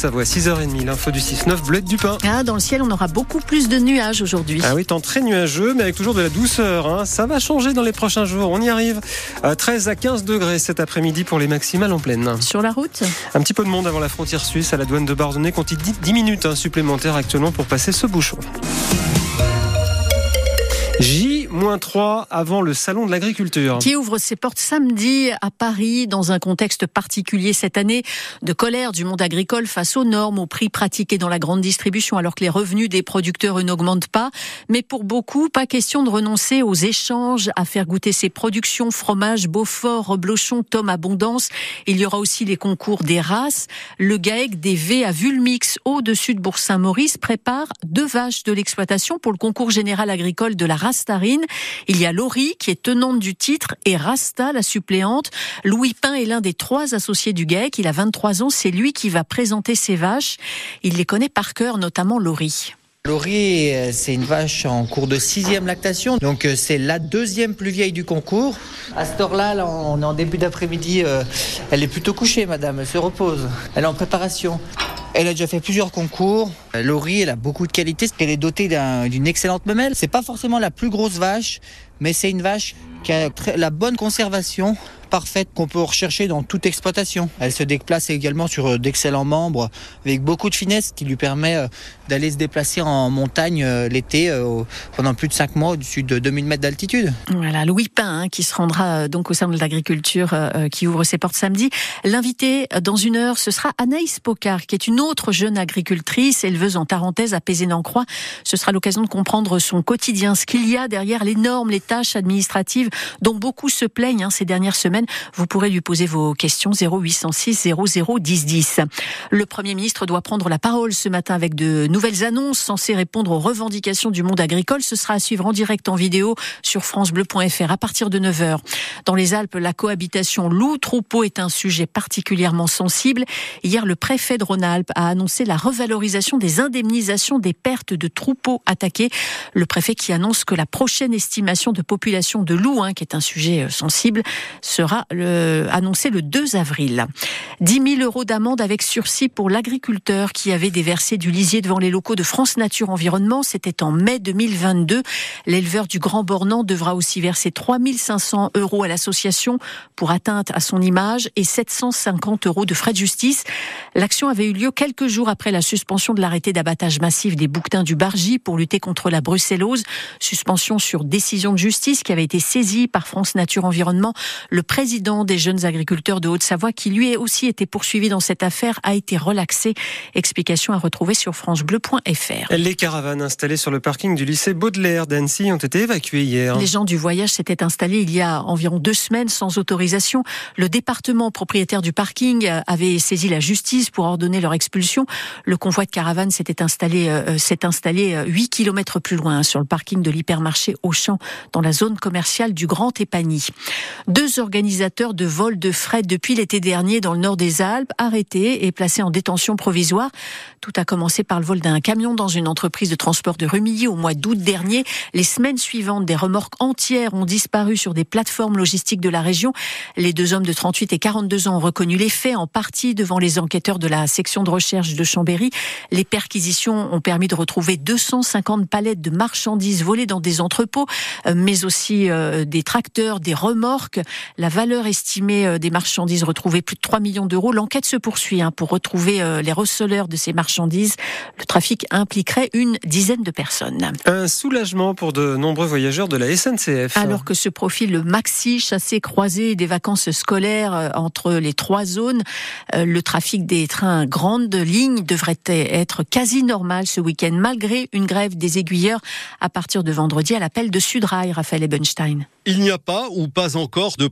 Haute-Savoie. 6h30, l'info du 6-9, Bleuette du Pain. Ah, dans le ciel, on aura beaucoup plus de nuages aujourd'hui. Ah oui, temps très nuageux, mais avec toujours de la douceur. Hein. Ça va changer dans les prochains jours, on y arrive. 13 à 15 degrés cet après-midi pour les maximales en pleine. Sur la route Un petit peu de monde avant la frontière suisse à la douane de Bardonnay, compte 10 minutes hein, supplémentaires actuellement pour passer ce bouchon. J-3 avant le salon de l'agriculture. Qui ouvre ses portes samedi à Paris dans un contexte particulier cette année de colère du monde agricole face aux normes, aux prix pratiqués dans la grande distribution alors que les revenus des producteurs n'augmentent pas. Mais pour beaucoup, pas question de renoncer aux échanges, à faire goûter ses productions, fromage, Beaufort, Reblochon, Tom Abondance. Il y aura aussi les concours des races. Le GAEC des V à Vulmix au-dessus de Bourg-Saint-Maurice prépare deux vaches de l'exploitation pour le concours général agricole de la race Rastarine. Il y a Laurie qui est tenante du titre et Rasta la suppléante. Louis Pin est l'un des trois associés du GAEC. Il a 23 ans. C'est lui qui va présenter ses vaches. Il les connaît par cœur, notamment Laurie. Laurie, euh, c'est une vache en cours de sixième lactation, donc euh, c'est la deuxième plus vieille du concours. À ce heure-là, on est en début d'après-midi, euh, elle est plutôt couchée, madame, elle se repose. Elle est en préparation. Elle a déjà fait plusieurs concours. Laurie, elle a beaucoup de qualités. Elle est dotée d'une excellente memelle. C'est pas forcément la plus grosse vache, mais c'est une vache qui a la bonne conservation parfaite qu'on peut rechercher dans toute exploitation. Elle se déplace également sur euh, d'excellents membres avec beaucoup de finesse qui lui permet euh, d'aller se déplacer en montagne euh, l'été pendant plus de 5 mois au-dessus de 2000 mètres d'altitude. Voilà, Louis Pain hein, qui se rendra donc au sein de l'agriculture qui ouvre ses portes samedi. L'invité dans une heure, ce sera Anaïs Pocard qui est une autre jeune agricultrice, éleveuse en Tarentaise à Pézénan-Croix. Ce sera l'occasion de comprendre son quotidien, ce qu'il y a derrière les normes, les tâches administratives dont beaucoup se plaignent hein, ces dernières semaines. Vous pourrez lui poser vos questions 0806 00 10 10. Le Premier ministre doit prendre la parole ce matin avec de nouvelles annonces censées répondre aux revendications du monde agricole. Ce sera à suivre en direct en vidéo sur francebleu.fr à partir de 9h. Dans les Alpes, la cohabitation loup-troupeau est un sujet particulièrement sensible. Hier, le préfet de Rhône-Alpes a annoncé la revalorisation des indemnisations des pertes de troupeaux attaqués. Le préfet qui annonce que la prochaine estimation de population de loups, hein, qui est un sujet euh, sensible, sera le, annoncé le 2 avril. 10 000 euros d'amende avec sursis pour l'agriculteur qui avait déversé du lisier devant les locaux de France Nature Environnement. C'était en mai 2022. L'éleveur du Grand Bornand devra aussi verser 3 500 euros à l'association pour atteinte à son image et 750 euros de frais de justice. L'action avait eu lieu quelques jours après la suspension de l'arrêté d'abattage massif des bouquetins du Bargy pour lutter contre la brucellose. Suspension sur décision de justice qui avait été saisie par France Nature Environnement. Le président des jeunes agriculteurs de Haute-Savoie, qui lui a aussi été poursuivi dans cette affaire, a été relaxé. Explication à retrouver sur francebleu.fr. Les caravanes installées sur le parking du lycée Baudelaire d'Annecy ont été évacuées hier. Les gens du voyage s'étaient installés il y a environ deux semaines sans autorisation. Le département propriétaire du parking avait saisi la justice pour ordonner leur expulsion. Le convoi de caravanes s'était installé, euh, s'est installé 8 euh, km plus loin sur le parking de l'hypermarché Auchan dans la zone commerciale du Grand Épagny. Deux organisateurs de vols de fret depuis l'été dernier dans le nord des Alpes, arrêtés et placés en détention provisoire. Tout a commencé par le vol d'un camion dans une entreprise de transport de Remilly au mois d'août dernier. Les semaines suivantes, des remorques entières ont disparu sur des plateformes logistiques de la région. Les deux hommes de 38 et 42 ans ont reconnu les faits, en partie devant les enquêteurs de la section de recherche de Chambéry. Les perquisitions ont permis de retrouver 250 palettes de marchandises volées dans des entrepôts, euh, mais aussi euh, des tracteurs, des remorques. La valeur estimée euh, des marchandises retrouvées, plus de 3 millions d'euros. L'enquête se poursuit hein, pour retrouver euh, les receleurs de ces marchandises. Le trafic impliquerait une dizaine de personnes. Un soulagement pour de nombreux voyageurs de la SNCF. Alors que se profile le maxi chassé croisé des vacances scolaires euh, entre les trois zones, le trafic des trains grandes lignes devrait être quasi normal ce week-end, malgré une grève des aiguilleurs à partir de vendredi à l'appel de Sudrail, Raphaël Ebenstein. Il n'y a pas ou pas encore de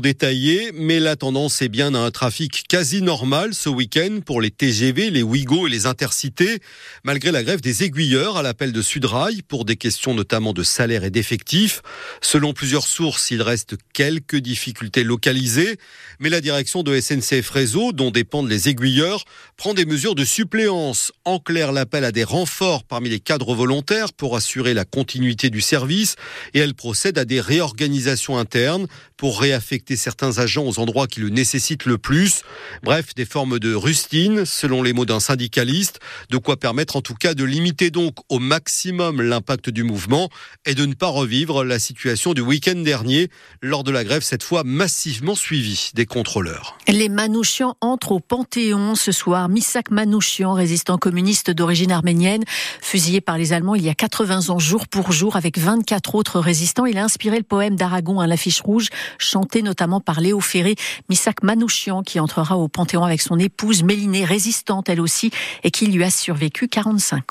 détaillées, mais la tendance est bien à un trafic quasi normal ce week-end pour les TGV, les Ouigo et les Intercités, malgré la grève des aiguilleurs à l'appel de Sudrail pour des questions notamment de salaire et d'effectifs. Selon plusieurs sources, il reste quelques difficultés localisées, mais la direction de SNCF Réseau, dont dépendent les aiguilleurs, prend des mesures de suppléance en clair l'appel à des renforts parmi les cadres volontaires pour assurer la continuité du service et elle procède à des réorganisations internes pour réaffecter certains agents aux endroits qui le nécessitent le plus. Bref, des formes de rustine, selon les mots d'un syndicaliste, de quoi permettre en tout cas de limiter donc au maximum l'impact du mouvement et de ne pas revivre la situation du week-end dernier lors de la grève cette fois massivement suivie des contrôleurs. Les Manouchians entrent au Panthéon ce soir. Misak Manouchian, résistant communiste d'origine arménienne, fusillé par les Allemands il y a 80 ans jour pour jour avec 24 autres résistants. Il a inspiré le poème d'Aragon à l'affiche rouge, chanté notamment par Léo Ferré. Misak Manouchian qui entrera au Panthéon avec son épouse Mélinée, résistante elle aussi, et qui lui a survécu 45 ans.